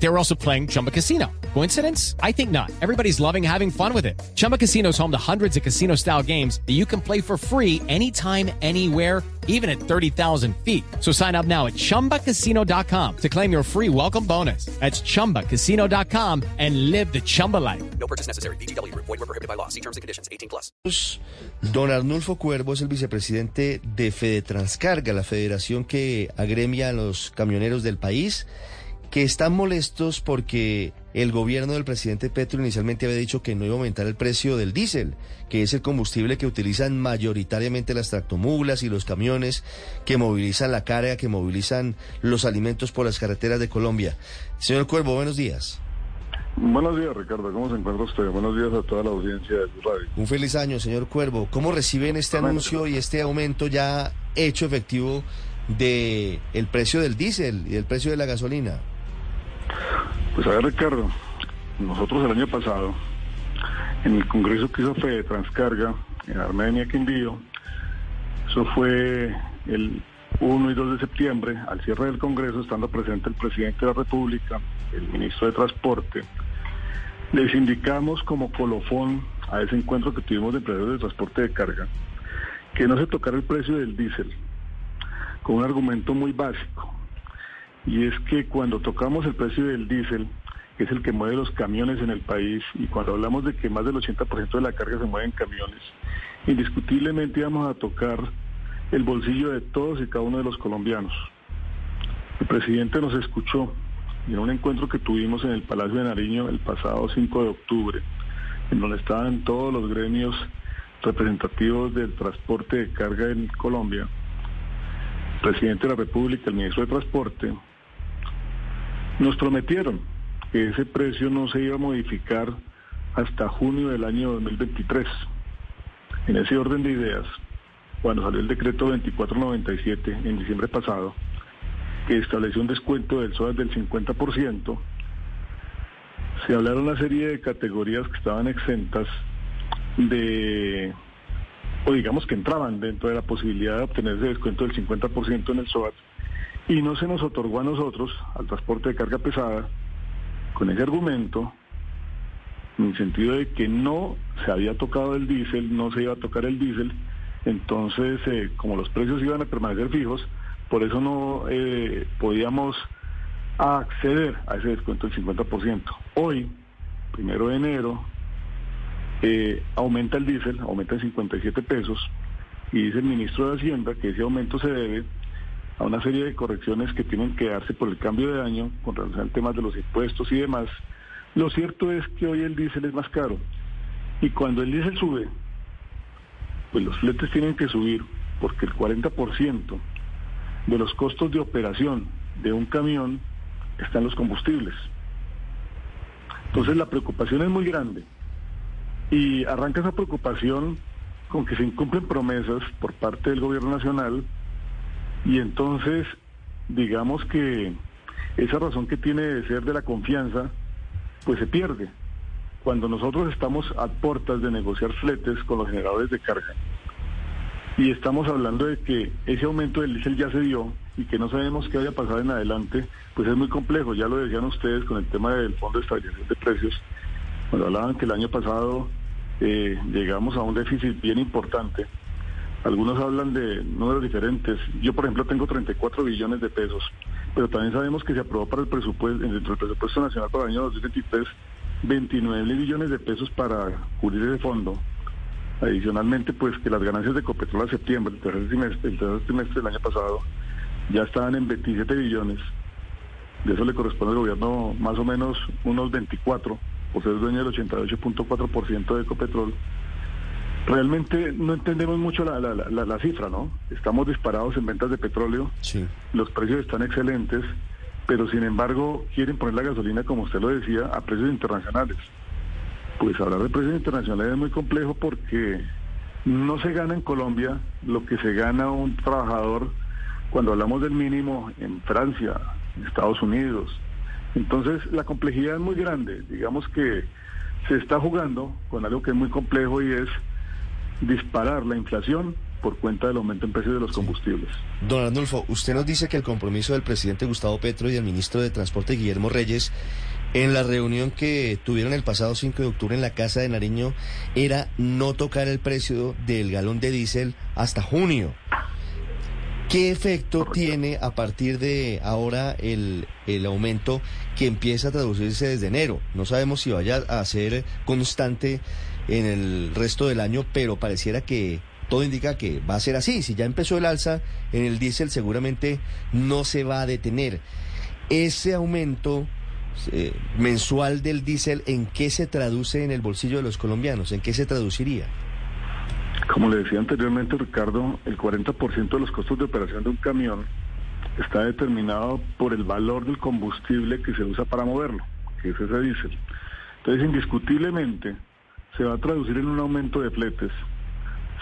They were also playing Chumba Casino. Coincidence? I think not. Everybody's loving having fun with it. Chumba Casino is home to hundreds of casino style games that you can play for free anytime, anywhere, even at 30,000 feet. So sign up now at chumbacasino.com to claim your free welcome bonus. That's chumbacasino.com and live the Chumba life. No purchase necessary. BGW. Void were prohibited by law. See terms and conditions. 18 plus. Don Arnulfo Cuervo es el vicepresidente de Fedetranscarga, la federación que agremia a los camioneros del país, que están molestos porque el gobierno del presidente Petro inicialmente había dicho que no iba a aumentar el precio del diésel, que es el combustible que utilizan mayoritariamente las tractomulas y los camiones que movilizan la carga, que movilizan los alimentos por las carreteras de Colombia. Señor Cuervo, buenos días. Buenos días, Ricardo. ¿Cómo se encuentra usted? Buenos días a toda la audiencia de radio. Un feliz año, señor Cuervo. ¿Cómo reciben este anuncio y este aumento ya hecho efectivo de el precio del diésel y del precio de la gasolina? Pues a ver, Ricardo, nosotros el año pasado, en el congreso que hizo Fede Transcarga, en Armenia, Quindío, eso fue el 1 y 2 de septiembre, al cierre del congreso, estando presente el presidente de la República, el ministro de Transporte, les indicamos como colofón a ese encuentro que tuvimos de empresarios de transporte de carga, que no se tocara el precio del diésel, con un argumento muy básico, y es que cuando tocamos el precio del diésel, que es el que mueve los camiones en el país, y cuando hablamos de que más del 80% de la carga se mueve en camiones, indiscutiblemente íbamos a tocar el bolsillo de todos y cada uno de los colombianos. El presidente nos escuchó en un encuentro que tuvimos en el Palacio de Nariño el pasado 5 de octubre, en donde estaban todos los gremios representativos del transporte de carga en Colombia, el presidente de la República, el ministro de Transporte, nos prometieron que ese precio no se iba a modificar hasta junio del año 2023. En ese orden de ideas, cuando salió el decreto 2497 en diciembre pasado, que estableció un descuento del SOAS del 50%, se hablaron una serie de categorías que estaban exentas de, o digamos que entraban dentro de la posibilidad de obtener ese descuento del 50% en el SOAT, y no se nos otorgó a nosotros, al transporte de carga pesada, con ese argumento, en el sentido de que no se había tocado el diésel, no se iba a tocar el diésel, entonces eh, como los precios iban a permanecer fijos, por eso no eh, podíamos acceder a ese descuento del 50%. Hoy, primero de enero, eh, aumenta el diésel, aumenta en 57 pesos, y dice el ministro de Hacienda que ese aumento se debe a una serie de correcciones que tienen que darse por el cambio de año con relación al tema de los impuestos y demás. Lo cierto es que hoy el diésel es más caro. Y cuando el diésel sube, pues los fletes tienen que subir porque el 40% de los costos de operación de un camión están los combustibles. Entonces la preocupación es muy grande. Y arranca esa preocupación con que se incumplen promesas por parte del gobierno nacional y entonces, digamos que esa razón que tiene de ser de la confianza, pues se pierde. Cuando nosotros estamos a puertas de negociar fletes con los generadores de carga y estamos hablando de que ese aumento del diésel ya se dio y que no sabemos qué vaya a pasar en adelante, pues es muy complejo. Ya lo decían ustedes con el tema del Fondo de Estabilización de Precios, cuando hablaban que el año pasado eh, llegamos a un déficit bien importante algunos hablan de números diferentes. Yo, por ejemplo, tengo 34 billones de pesos, pero también sabemos que se aprobó para el presupuesto, dentro del presupuesto nacional para el año 2023, 29 mil billones de pesos para cubrir ese fondo. Adicionalmente, pues que las ganancias de Copetrol a septiembre, el tercer trimestre, el tercer trimestre del año pasado, ya estaban en 27 billones. De eso le corresponde al gobierno más o menos unos 24, por ser dueño del 88.4% de Ecopetrol Realmente no entendemos mucho la, la, la, cifra, ¿no? Estamos disparados en ventas de petróleo, sí. los precios están excelentes, pero sin embargo quieren poner la gasolina, como usted lo decía, a precios internacionales. Pues hablar de precios internacionales es muy complejo porque no se gana en Colombia lo que se gana un trabajador cuando hablamos del mínimo en Francia, en Estados Unidos. Entonces la complejidad es muy grande. Digamos que se está jugando con algo que es muy complejo y es disparar la inflación por cuenta del aumento en precios de los combustibles. Don Arnulfo, usted nos dice que el compromiso del presidente Gustavo Petro y del ministro de Transporte Guillermo Reyes en la reunión que tuvieron el pasado 5 de octubre en la Casa de Nariño era no tocar el precio del galón de diésel hasta junio. ¿Qué efecto tiene a partir de ahora el, el aumento que empieza a traducirse desde enero? No sabemos si vaya a ser constante en el resto del año, pero pareciera que todo indica que va a ser así. Si ya empezó el alza en el diésel, seguramente no se va a detener. Ese aumento eh, mensual del diésel, ¿en qué se traduce en el bolsillo de los colombianos? ¿En qué se traduciría? Como le decía anteriormente, Ricardo, el 40% de los costos de operación de un camión está determinado por el valor del combustible que se usa para moverlo, que es ese diésel. Entonces, indiscutiblemente, se va a traducir en un aumento de fletes,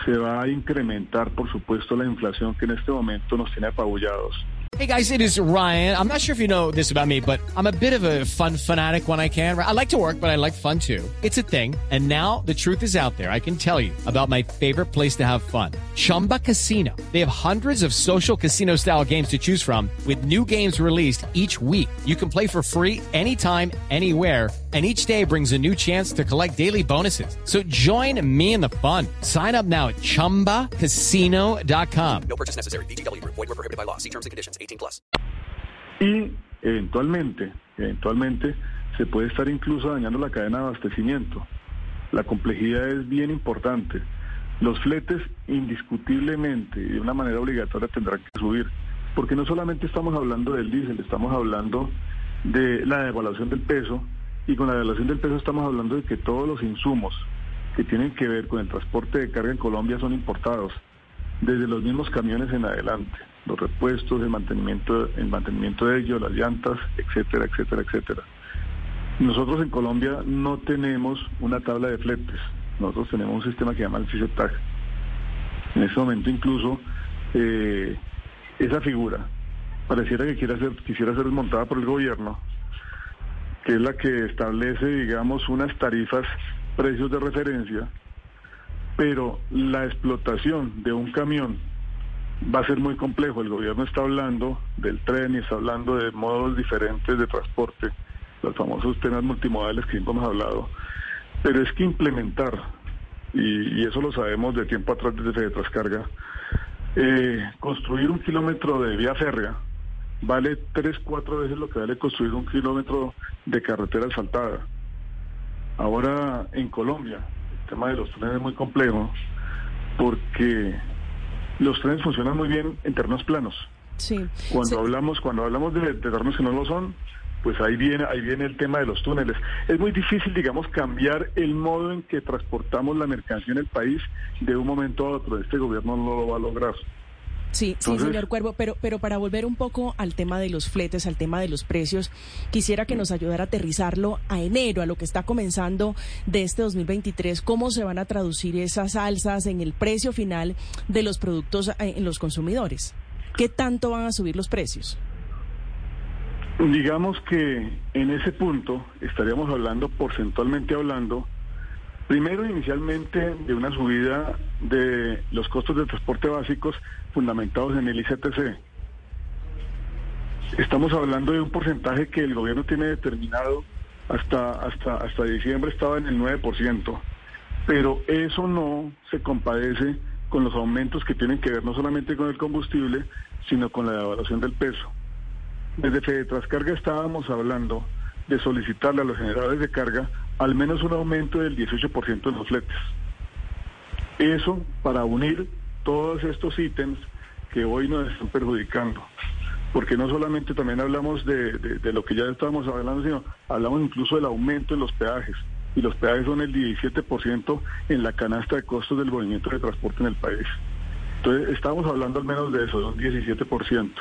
se va a incrementar, por supuesto, la inflación que en este momento nos tiene apabullados. Hey guys, it is Ryan. I'm not sure if you know this about me, but I'm a bit of a fun fanatic when I can. I like to work, but I like fun too. It's a thing. And now the truth is out there. I can tell you about my favorite place to have fun. Chumba Casino. They have hundreds of social casino style games to choose from with new games released each week. You can play for free anytime, anywhere and each day brings a new chance to collect daily bonuses. So join me in the fun. Sign up now at ChumbaCasino.com. No purchase necessary. BGW. Void were prohibited by law. See terms and conditions. 18 plus. Y eventualmente, eventualmente, se puede estar incluso dañando la cadena de abastecimiento. La complejidad es bien importante. Los fletes indiscutiblemente y de una manera obligatoria tendrán que subir, porque no solamente estamos hablando del diésel, estamos hablando de la devaluación del peso, y con la devaluación del peso estamos hablando de que todos los insumos que tienen que ver con el transporte de carga en Colombia son importados, desde los mismos camiones en adelante, los repuestos, el mantenimiento, el mantenimiento de ellos, las llantas, etcétera, etcétera, etcétera. Nosotros en Colombia no tenemos una tabla de fletes, nosotros tenemos un sistema que se llama el FISETAG. En ese momento incluso eh, esa figura pareciera que quiera ser, quisiera ser desmontada por el gobierno, que es la que establece, digamos, unas tarifas, precios de referencia, pero la explotación de un camión va a ser muy complejo. El gobierno está hablando del tren y está hablando de modos diferentes de transporte, los famosos temas multimodales que hemos hablado, pero es que implementar, y, eso lo sabemos de tiempo atrás desde Fede Trascarga, eh, construir un kilómetro de vía férrea vale tres, cuatro veces lo que vale construir un kilómetro de carretera asfaltada. Ahora en Colombia, el tema de los trenes es muy complejo porque los trenes funcionan muy bien en terrenos planos. Sí. Cuando hablamos, cuando hablamos de, de terrenos que no lo son, pues ahí viene, ahí viene el tema de los túneles. Es muy difícil, digamos, cambiar el modo en que transportamos la mercancía en el país de un momento a otro. Este gobierno no lo va a lograr. Sí, sí, señor Cuervo, pero, pero para volver un poco al tema de los fletes, al tema de los precios, quisiera que nos ayudara a aterrizarlo a enero, a lo que está comenzando de este 2023, cómo se van a traducir esas alzas en el precio final de los productos eh, en los consumidores. ¿Qué tanto van a subir los precios? Digamos que en ese punto estaríamos hablando, porcentualmente hablando, primero inicialmente de una subida de los costos de transporte básicos fundamentados en el ICTC. Estamos hablando de un porcentaje que el gobierno tiene determinado hasta, hasta, hasta diciembre estaba en el 9%, pero eso no se compadece con los aumentos que tienen que ver no solamente con el combustible, sino con la devaluación del peso. Desde Fede Trascarga estábamos hablando de solicitarle a los generadores de carga al menos un aumento del 18% en los fletes. Eso para unir todos estos ítems que hoy nos están perjudicando. Porque no solamente también hablamos de, de- lo que ya estábamos hablando, sino hablamos incluso del aumento en los peajes. Y los peajes son el 17% en la canasta de costos del movimiento de transporte en el país. Entonces, estamos hablando al menos de eso, de un 17%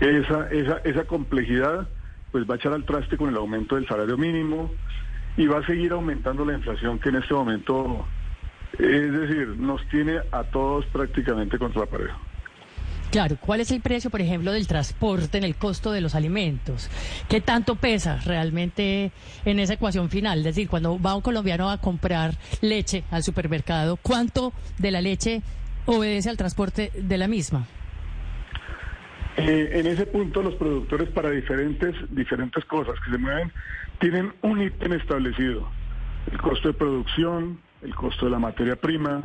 esa, esa, esa complejidad pues va a echar al traste con el aumento del salario mínimo y va a seguir aumentando la inflación que en este momento, es decir, nos tiene a todos prácticamente contra la pared. Claro, ¿cuál es el precio, por ejemplo, del transporte en el costo de los alimentos? ¿Qué tanto pesa realmente en esa ecuación final? Es decir, cuando va un colombiano a comprar leche al supermercado, ¿cuánto de la leche obedece al transporte de la misma? Eh, en ese punto los productores para diferentes, diferentes cosas que se mueven tienen un ítem establecido. El costo de producción, el costo de la materia prima,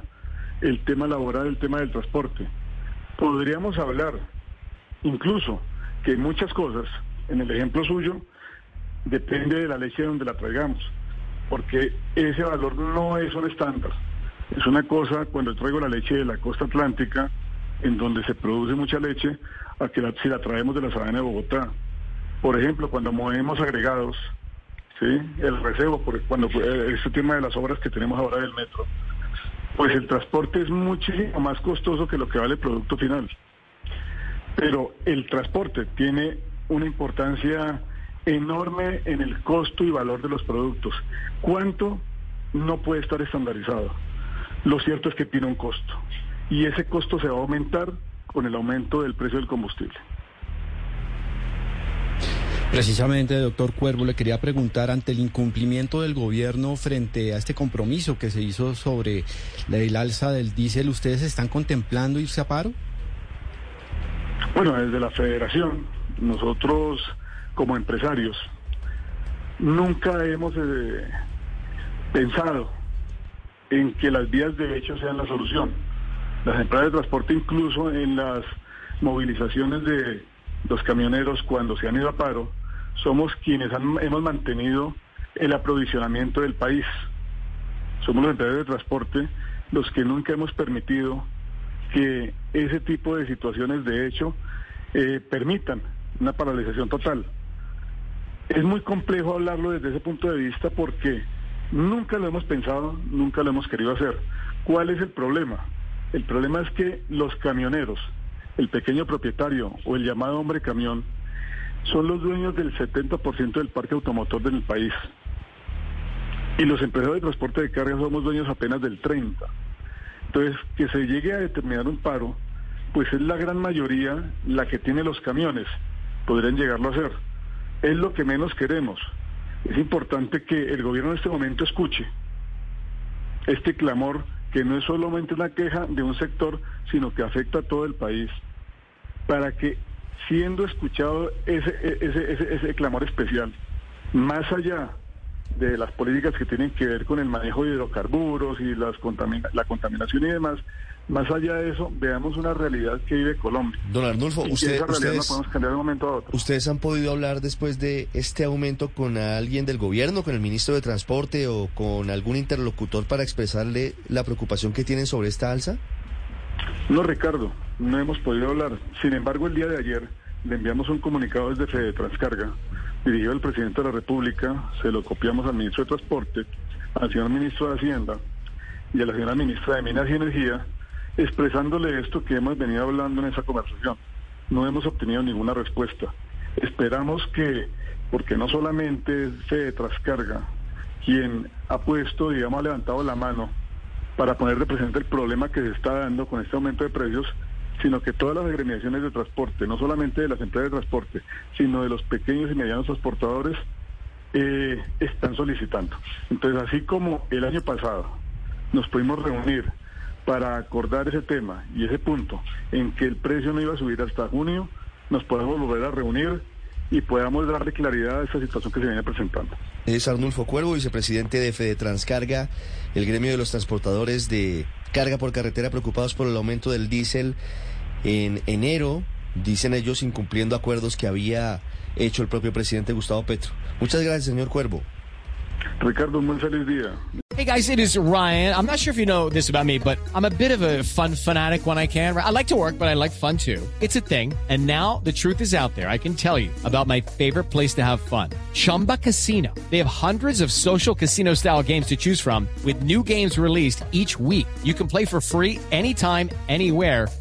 el tema laboral, el tema del transporte podríamos hablar incluso que muchas cosas, en el ejemplo suyo, depende de la leche de donde la traigamos, porque ese valor no es un estándar. Es una cosa cuando traigo la leche de la costa atlántica, en donde se produce mucha leche, a que si la traemos de la sabana de Bogotá. Por ejemplo, cuando movemos agregados, ¿sí? el recebo, porque cuando este tema de las obras que tenemos ahora del metro, pues el transporte es muchísimo más costoso que lo que vale el producto final. Pero el transporte tiene una importancia enorme en el costo y valor de los productos. ¿Cuánto? No puede estar estandarizado. Lo cierto es que tiene un costo. Y ese costo se va a aumentar con el aumento del precio del combustible. Precisamente, doctor Cuervo, le quería preguntar ante el incumplimiento del gobierno frente a este compromiso que se hizo sobre el alza del diésel, ¿ustedes están contemplando irse a paro? Bueno, desde la federación, nosotros como empresarios nunca hemos eh, pensado en que las vías de hecho sean la solución. Las empresas de transporte incluso en las movilizaciones de los camioneros cuando se han ido a paro, somos quienes hemos mantenido el aprovisionamiento del país. Somos los empresarios de transporte los que nunca hemos permitido que ese tipo de situaciones de hecho eh, permitan una paralización total. Es muy complejo hablarlo desde ese punto de vista porque nunca lo hemos pensado, nunca lo hemos querido hacer. ¿Cuál es el problema? El problema es que los camioneros, el pequeño propietario o el llamado hombre camión, son los dueños del 70% del parque automotor del país. Y los empresarios de transporte de carga somos dueños apenas del 30%. Entonces, que se llegue a determinar un paro, pues es la gran mayoría la que tiene los camiones. Podrían llegarlo a hacer. Es lo que menos queremos. Es importante que el gobierno en este momento escuche este clamor que no es solamente una queja de un sector, sino que afecta a todo el país, para que siendo escuchado ese, ese, ese, ese clamor especial, más allá de las políticas que tienen que ver con el manejo de hidrocarburos y las la contaminación y demás, más allá de eso, veamos una realidad que vive Colombia. Don Arnulfo, usted, ustedes, cambiar de un momento a otro. ¿ustedes han podido hablar después de este aumento con alguien del gobierno, con el ministro de Transporte o con algún interlocutor para expresarle la preocupación que tienen sobre esta alza? No, Ricardo, no hemos podido hablar. Sin embargo, el día de ayer le enviamos un comunicado desde Fede Transcarga, dirigido al presidente de la República, se lo copiamos al ministro de Transporte, al señor ministro de Hacienda y a la señora ministra de Minas y Energía, expresándole esto que hemos venido hablando en esa conversación. No hemos obtenido ninguna respuesta. Esperamos que, porque no solamente es Fede Transcarga quien ha puesto, digamos, ha levantado la mano para poner de presente el problema que se está dando con este aumento de precios, sino que todas las agremiaciones de transporte, no solamente de las empresas de transporte, sino de los pequeños y medianos transportadores, eh, están solicitando. Entonces, así como el año pasado nos pudimos reunir para acordar ese tema y ese punto en que el precio no iba a subir hasta junio, nos podemos volver a reunir y podamos darle claridad a esa situación que se viene presentando. Es Arnulfo Cuervo, vicepresidente de Fede Transcarga, el gremio de los transportadores de carga por carretera preocupados por el aumento del diésel en enero, dicen ellos incumpliendo acuerdos que había hecho el propio presidente Gustavo Petro. Muchas gracias, señor Cuervo. Ricardo, muy feliz día. Hey guys, it is Ryan. I'm not sure if you know this about me, but I'm a bit of a fun fanatic when I can. I like to work, but I like fun too. It's a thing. And now the truth is out there. I can tell you about my favorite place to have fun. Chumba Casino. They have hundreds of social casino style games to choose from with new games released each week. You can play for free anytime, anywhere